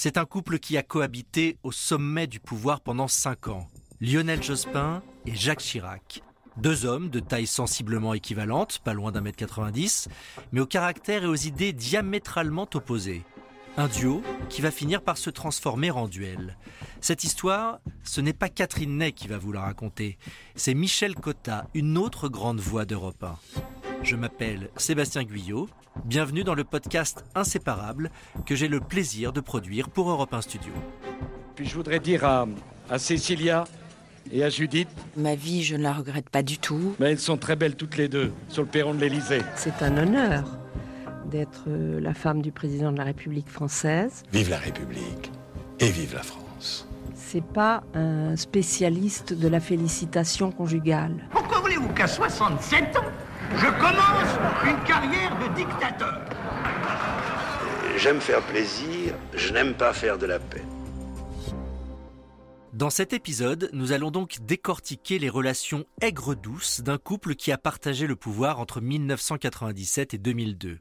C'est un couple qui a cohabité au sommet du pouvoir pendant cinq ans. Lionel Jospin et Jacques Chirac. Deux hommes de taille sensiblement équivalente, pas loin d'un mètre 90, mais au caractère et aux idées diamétralement opposés. Un duo qui va finir par se transformer en duel. Cette histoire, ce n'est pas Catherine Ney qui va vous la raconter, c'est Michel Cotta, une autre grande voix d'Europe 1. Je m'appelle Sébastien Guyot, bienvenue dans le podcast Inséparable que j'ai le plaisir de produire pour Europe 1 Studio. Puis je voudrais dire à, à Cécilia et à Judith, Ma vie, je ne la regrette pas du tout. mais elles sont très belles toutes les deux sur le perron de l'Élysée. C'est un honneur d'être euh, la femme du président de la République française. Vive la République et vive la France. C'est pas un spécialiste de la félicitation conjugale. Pourquoi voulez-vous qu'à 67 ans, je commence une carrière de dictateur J'aime faire plaisir, je n'aime pas faire de la peine. Dans cet épisode, nous allons donc décortiquer les relations aigres-douces d'un couple qui a partagé le pouvoir entre 1997 et 2002.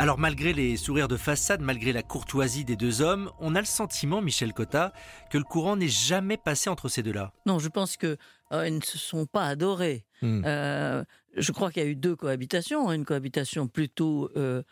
Alors malgré les sourires de façade, malgré la courtoisie des deux hommes, on a le sentiment, Michel Cotta, que le courant n'est jamais passé entre ces deux-là. Non, je pense que euh, ils ne se sont pas adorés. Hmm. Euh, je crois qu'il y a eu deux cohabitations, hein, une cohabitation plutôt euh,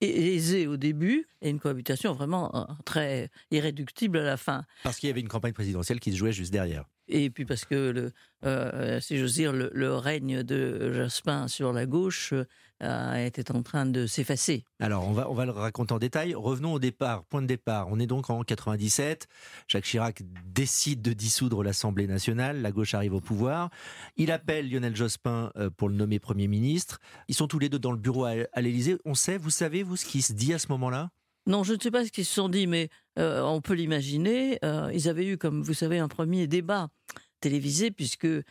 aisée au début et une cohabitation vraiment euh, très irréductible à la fin. Parce qu'il y avait une campagne présidentielle qui se jouait juste derrière. Et puis parce que, le, euh, si j'ose dire, le, le règne de Jospin sur la gauche euh, était en train de s'effacer. Alors, on va, on va le raconter en détail. Revenons au départ, point de départ. On est donc en 97. Jacques Chirac décide de dissoudre l'Assemblée nationale. La gauche arrive au pouvoir. Il appelle Lionel Jospin euh, pour le nommer Premier ministre. Ils sont tous les deux dans le bureau à, à l'Élysée. On sait, vous savez, vous, ce qui se dit à ce moment-là? Non, je ne sais pas ce qu'ils se sont dit, mais euh, on peut l'imaginer. Euh, ils avaient eu, comme vous savez, un premier débat télévisé puisque euh,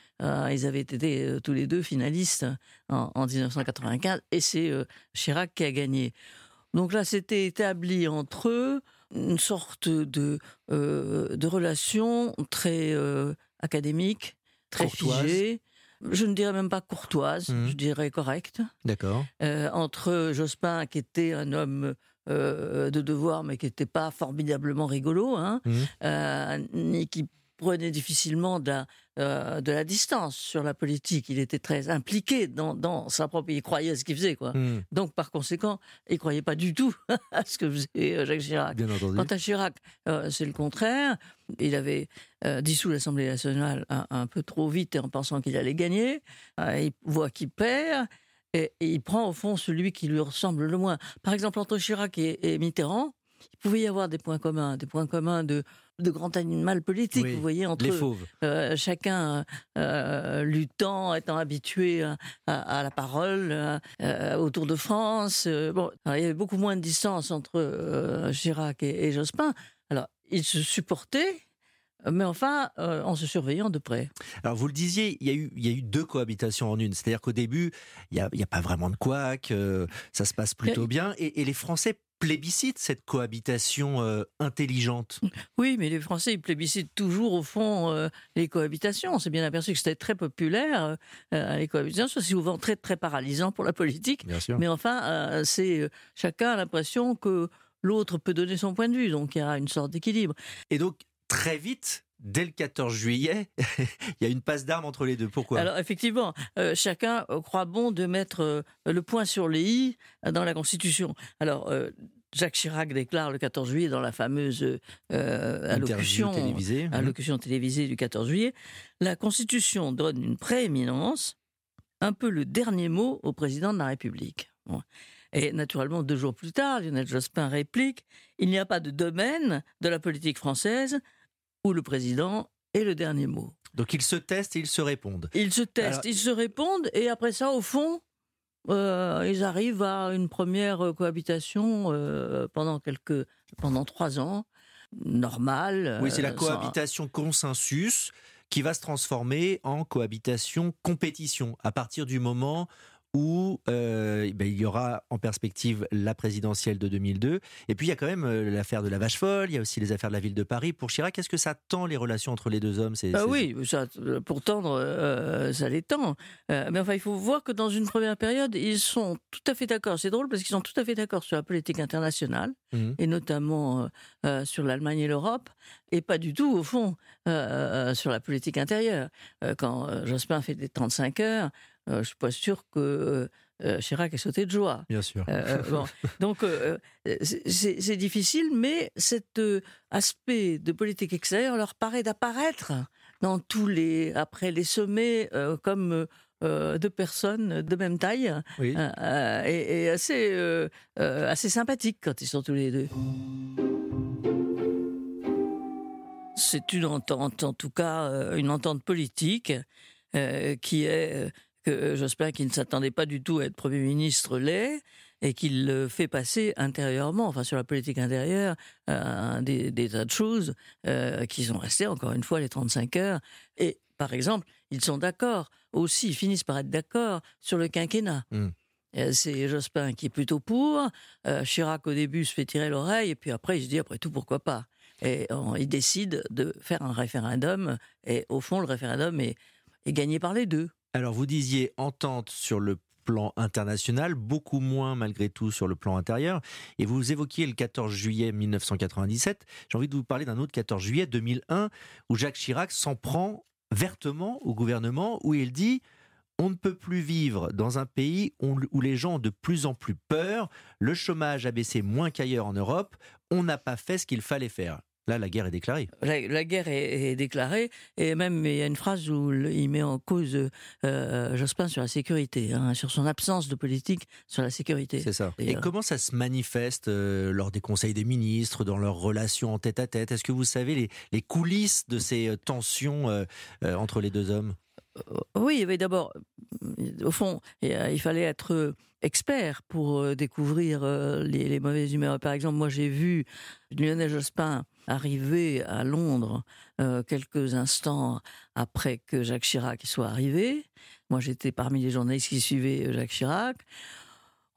ils avaient été euh, tous les deux finalistes en, en 1995 et c'est euh, Chirac qui a gagné. Donc là, c'était établi entre eux une sorte de de relation très académique, très Courtoise. figée. Je ne dirais même pas courtoise, Mhm. je dirais correcte D'accord. entre Jospin, qui était un homme euh, de devoir, mais qui n'était pas formidablement rigolo, hein, euh, ni qui prenait difficilement de la, euh, de la distance sur la politique. Il était très impliqué dans, dans sa propre... Il croyait à ce qu'il faisait, quoi. Hmm, Donc, par conséquent, il croyait pas du tout à ce que faisait euh, Jacques Chirac. bien entendu. Quant à Chirac, euh, c'est le contraire. Il avait euh, dissous l'Assemblée nationale un, un peu trop vite et en pensant qu'il allait gagner. Il voit qu'il perd et, et il prend au fond celui qui lui ressemble le moins. Par exemple, entre Chirac et, et Mitterrand, il pouvait y avoir des points communs, des points communs de, de grand animal politique, Oui, vous voyez, entre Les fauves. Euh, chacun euh, luttant, étant habitué à, la parole, euh, euh, autour de France. euh, bon, alors, il y avait beaucoup moins de distance entre Chirac et, et Jospin. Alors, ils se supportaient, mais enfin, en se surveillant de près. Alors vous le disiez, il y a eu, il y a eu deux cohabitations en une. C'est-à-dire qu'au début, il n'y a, pas vraiment de couac, ça se passe plutôt bien. Et, et les Français plébiscitent cette cohabitation euh, intelligente? Oui, mais les Français, ils plébiscitent toujours, au fond, euh, les cohabitations. On s'est bien aperçu que c'était très populaire, euh, les cohabitations. C'est souvent très, très paralysant pour la politique. Bien sûr. Mais enfin, euh, c'est euh, chacun a l'impression que l'autre peut donner son point de vue, donc il y a une sorte d'équilibre. Et donc, très vite, dès le 14 juillet, il y a une passe d'armes entre les deux. Pourquoi? Alors effectivement, euh, chacun euh, croit bon de mettre euh, le point sur les i dans la Constitution. Alors euh, Jacques Chirac déclare le 14 juillet dans la fameuse allocution, télévisée. allocution télévisée du 14 juillet, la Constitution donne une prééminence, un peu le dernier mot au président de la République. Bon. Et naturellement, deux jours plus tard, Lionel Jospin réplique Il n'y a pas de domaine de la politique française où le président est le dernier mot. Donc ils se testent et ils se répondent. Ils se testent, Alors- ils se répondent, et après ça, au fond, euh, ils arrivent à une première euh, cohabitation euh, pendant quelques, pendant trois ans, normale. Oui, c'est la euh, sans- cohabitation consensus qui va se transformer en cohabitation compétition à partir du moment où euh, ben, il y aura en perspective la présidentielle de 2002. Et puis il y a quand même euh, l'affaire de la vache folle, il y a aussi les affaires de la ville de Paris. Pour Chirac, est-ce que ça tend les relations entre les deux hommes c'est, ah Oui, ça, pour tendre, ça les tend. mais enfin, il faut voir que dans une première période, ils sont tout à fait d'accord. C'est drôle parce qu'ils sont tout à fait d'accord sur la politique internationale, mmh. et notamment sur l'Allemagne et l'Europe, et pas du tout, au fond, sur la politique intérieure. quand Jospin fait des 35 heures, euh, je suis pas sûr que euh, Chirac ait sauté de joie. Bien sûr. Euh, Donc c'est difficile, mais cet aspect de politique extérieure leur paraît d'apparaître dans tous les après les sommets comme deux personnes de même taille et, assez assez sympathiques quand ils sont tous les deux. C'est une entente, en tout cas, une entente politique qui est que Jospin, qui ne s'attendait pas du tout à être Premier ministre, l'est, et qu'il le fait passer intérieurement, enfin sur la politique intérieure, euh, des, tas de choses euh, qui sont restées, encore une fois, les 35 heures. Et par exemple, ils sont d'accord aussi, ils finissent par être d'accord sur le quinquennat. Hmm. Euh, c'est Jospin qui est plutôt pour. Chirac, au début, se fait tirer l'oreille, et puis après, il se dit, après tout, pourquoi pas? Et il décide de faire un référendum, et au fond, le référendum est gagné par les deux. Alors vous disiez entente sur le plan international, beaucoup moins malgré tout sur le plan intérieur. Et vous évoquiez le 14 juillet 1997. J'ai envie de vous parler d'un autre 14 juillet 2001 où Jacques Chirac s'en prend vertement au gouvernement où il dit on ne peut plus vivre dans un pays où les gens ont de plus en plus peur, le chômage a baissé moins qu'ailleurs en Europe, on n'a pas fait ce qu'il fallait faire. Là, la guerre est déclarée. La, guerre est, déclarée, et même il y a une phrase où il met en cause euh, Jospin sur la sécurité, hein, sur son absence de politique sur la sécurité. C'est ça. Et, comment ça se manifeste euh, lors des conseils des ministres, dans leurs relations en tête à tête? Est-ce que vous savez les, coulisses de ces euh, tensions entre les deux hommes? Oui, mais d'abord, au fond, il fallait être expert pour découvrir les, mauvaises humeurs. Par exemple, moi j'ai vu Lionel Jospin arrivé à Londres euh, quelques instants après que Jacques Chirac soit arrivé. Moi, j'étais parmi les journalistes qui suivaient euh, Jacques Chirac.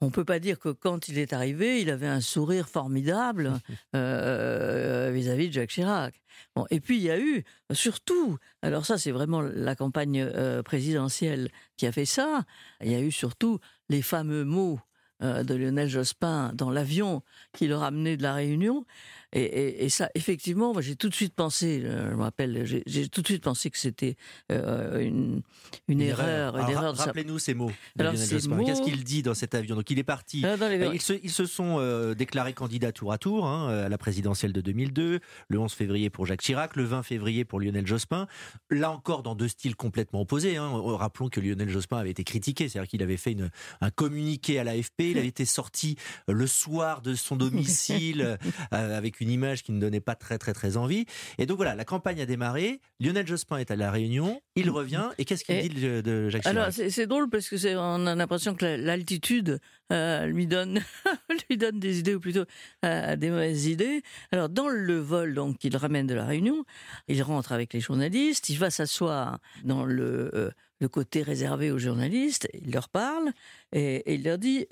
On ne peut pas dire que quand il est arrivé, il avait un sourire formidable euh, vis-à-vis de Jacques Chirac. Bon, et puis il y a eu surtout, alors ça c'est vraiment la campagne présidentielle qui a fait ça, il y a eu surtout les fameux mots de Lionel Jospin dans l'avion qui le ramenait de la Réunion, et, ça, effectivement, moi j'ai tout de suite pensé, euh, je me rappelle, j'ai tout de suite pensé que c'était euh, une, une, erreur. Rappelez-nous ces mots. Qu'est-ce qu'il dit dans cet avion? Donc il est parti. Ah, euh, ils, se, ils, se, sont déclarés candidats tour à tour hein, à la présidentielle de 2002, le 11 février pour Jacques Chirac, le 20 février pour Lionel Jospin. Là encore, dans deux styles complètement opposés. Hein. Rappelons que Lionel Jospin avait été critiqué, c'est-à-dire qu'il avait fait une, un communiqué à l'AFP, il avait été sorti le soir de son domicile avec une image qui ne donnait pas très très très envie. Et donc voilà, la campagne a démarré. Lionel Jospin est à la Réunion, il revient. Et qu'est-ce qu'il dit de, Jacques Chirac? Alors c'est drôle parce que c'est on a l'impression que l'altitude euh, lui donne lui donne des idées ou plutôt euh, des mauvaises idées. Alors dans le vol donc qu'il ramène de la Réunion, il rentre avec les journalistes, il va s'asseoir dans le euh, le côté réservé aux journalistes, il leur parle et, il leur dit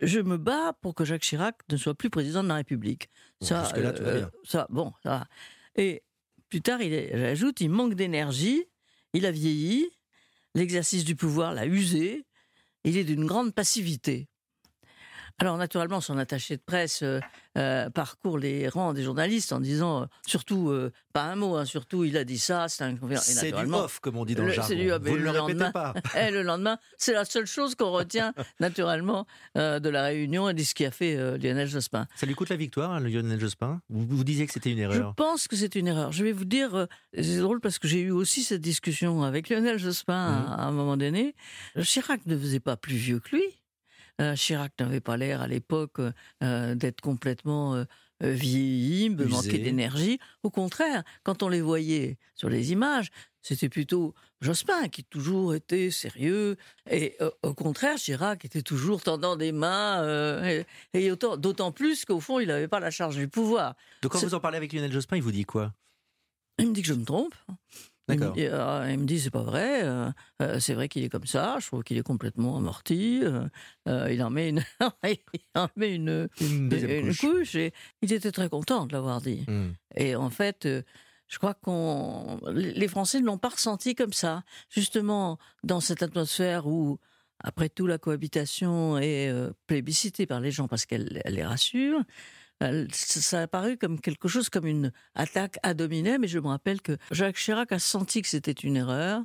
je me bats pour que Jacques Chirac ne soit plus président de la République. ça, euh, ça, bon, ça. Et plus tard, il ajoute, il manque d'énergie, il a vieilli, l'exercice du pouvoir l'a usé, il est d'une grande passivité. Alors naturellement, son attaché de presse euh, euh, parcourt les rangs des journalistes en disant, euh, surtout, pas un mot, hein, surtout, il a dit ça, c'est un... C'est du off, comme on dit dans le, jargon. Du, Vous ne le, répétez pas. et eh, le lendemain, c'est la seule chose qu'on retient naturellement de la réunion et de ce qui a fait Lionel Jospin. Ça lui coûte la victoire, hein, Lionel Jospin? Vous, vous disiez que c'était une erreur. Je pense que c'est une erreur. Je vais vous dire, c'est drôle parce que j'ai eu aussi cette discussion avec Lionel Jospin mmh. à un moment donné. Chirac ne faisait pas plus vieux que lui. Euh, Chirac n'avait pas l'air à l'époque euh, d'être complètement euh, vieilli, de manquer d'énergie. Au contraire, quand on les voyait sur les images, c'était plutôt Jospin qui toujours était sérieux. Et au contraire, Chirac était toujours tendant des mains. et, d'autant plus qu'au fond, il n'avait pas la charge du pouvoir. Donc quand vous en parlez avec Lionel Jospin, il vous dit quoi? Il me dit que je me trompe. Il, D'accord. me dit, ah, il me dit, c'est pas vrai, euh, euh, c'est vrai qu'il est comme ça, je trouve qu'il est complètement amorti, euh, euh, il en met une, il en met une, Une deuxième une couche. couche, et il était très content de l'avoir dit. Hmm. Et en fait, euh, je crois qu'on les Français ne l'ont pas ressenti comme ça. Justement, dans cette atmosphère où, après tout, la cohabitation est euh, plébiscitée par les gens parce qu'elle elle les rassure. Elle- Ça a paru comme quelque chose comme une attaque à dominer, mais je me rappelle que Jacques Chirac a senti que c'était une erreur.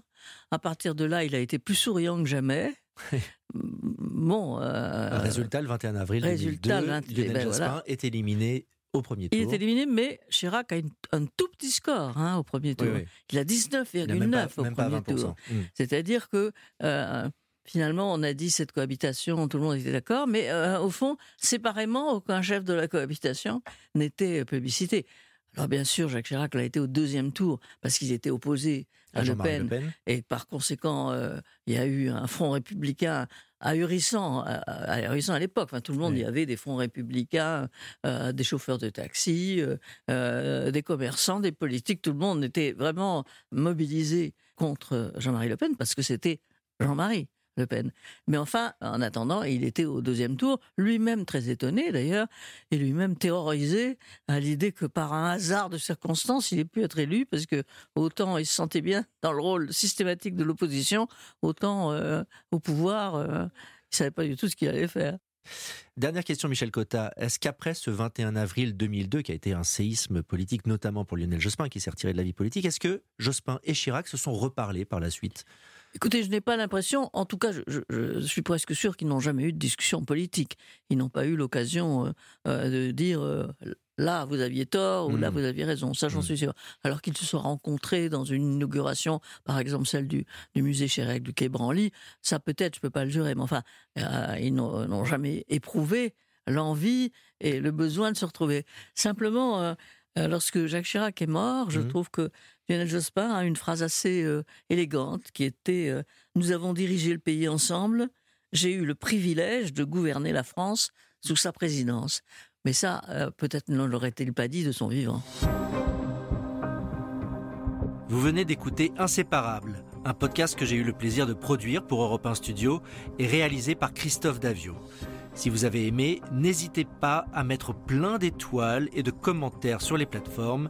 À partir de là, il a été plus souriant que jamais. bon, euh, résultat, le 21 avril résultat, 2002, le 20 Lionel ben Jospin voilà. est éliminé au premier tour. il est éliminé, mais Chirac a une- un tout petit score hein, au premier tour. Oui, oui. Il a Il n'a 19,9 même pas, au même pas premier 20%. tour. Hmm. C'est-à-dire que euh, finalement, on a dit cette cohabitation, tout le monde était d'accord, mais euh, au fond, séparément, aucun chef de la cohabitation n'était plébiscité. Alors bien sûr, Jacques Chirac l'a été au deuxième tour parce qu'il était opposé à, À Le, Pen, Le Pen. et par conséquent, euh, il y a eu un front républicain ahurissant, euh, ahurissant à l'époque. Enfin, tout le monde, Oui. il y avait des fronts républicains, euh, des chauffeurs de taxi, euh, des commerçants, des politiques. Tout le monde était vraiment mobilisé contre Jean-Marie Le Pen parce que c'était Jean-Marie Le Pen. Mais enfin, en attendant, il était au deuxième tour, lui-même très étonné d'ailleurs, et lui-même terrorisé à l'idée que par un hasard de circonstances, il ait pu être élu, parce que autant il se sentait bien dans le rôle systématique de l'opposition, autant euh, au pouvoir, euh, il savait pas du tout ce qu'il allait faire. Dernière question, Michel Cotta. Est-ce qu'après ce 21 avril 2002, qui a été un séisme politique, notamment pour Lionel Jospin, qui s'est retiré de la vie politique, est-ce que Jospin et Chirac se sont reparlés par la suite? Écoutez, je n'ai pas l'impression, en tout cas, je, je- je suis presque sûr qu'ils n'ont jamais eu de discussion politique. Ils n'ont pas eu l'occasion euh, euh, de dire euh, là vous aviez tort ou là Mm. vous aviez raison. Ça, j'en Mm. suis sûr. Alors qu'ils se sont rencontrés dans une inauguration, par exemple celle du, du musée Chérec du Quai Branly, ça peut-être, je peux pas le jurer, mais enfin, euh, ils n'ont jamais éprouvé l'envie et le besoin de se retrouver. Simplement, euh, lorsque Jacques Chirac est mort, je Mhm. trouve que Lionel Jospin a une phrase assez euh, élégante qui était euh, Nous avons dirigé le pays ensemble. J'ai eu le privilège de gouverner la France sous sa présidence. Mais ça, euh, peut-être ne l'aurait-il pas dit de son vivant. Vous venez d'écouter Inséparable, un podcast que j'ai eu le plaisir de produire pour Europe 1 Studio et réalisé par Christophe Davio. Si vous avez aimé, n'hésitez pas à mettre plein d'étoiles et de commentaires sur les plateformes.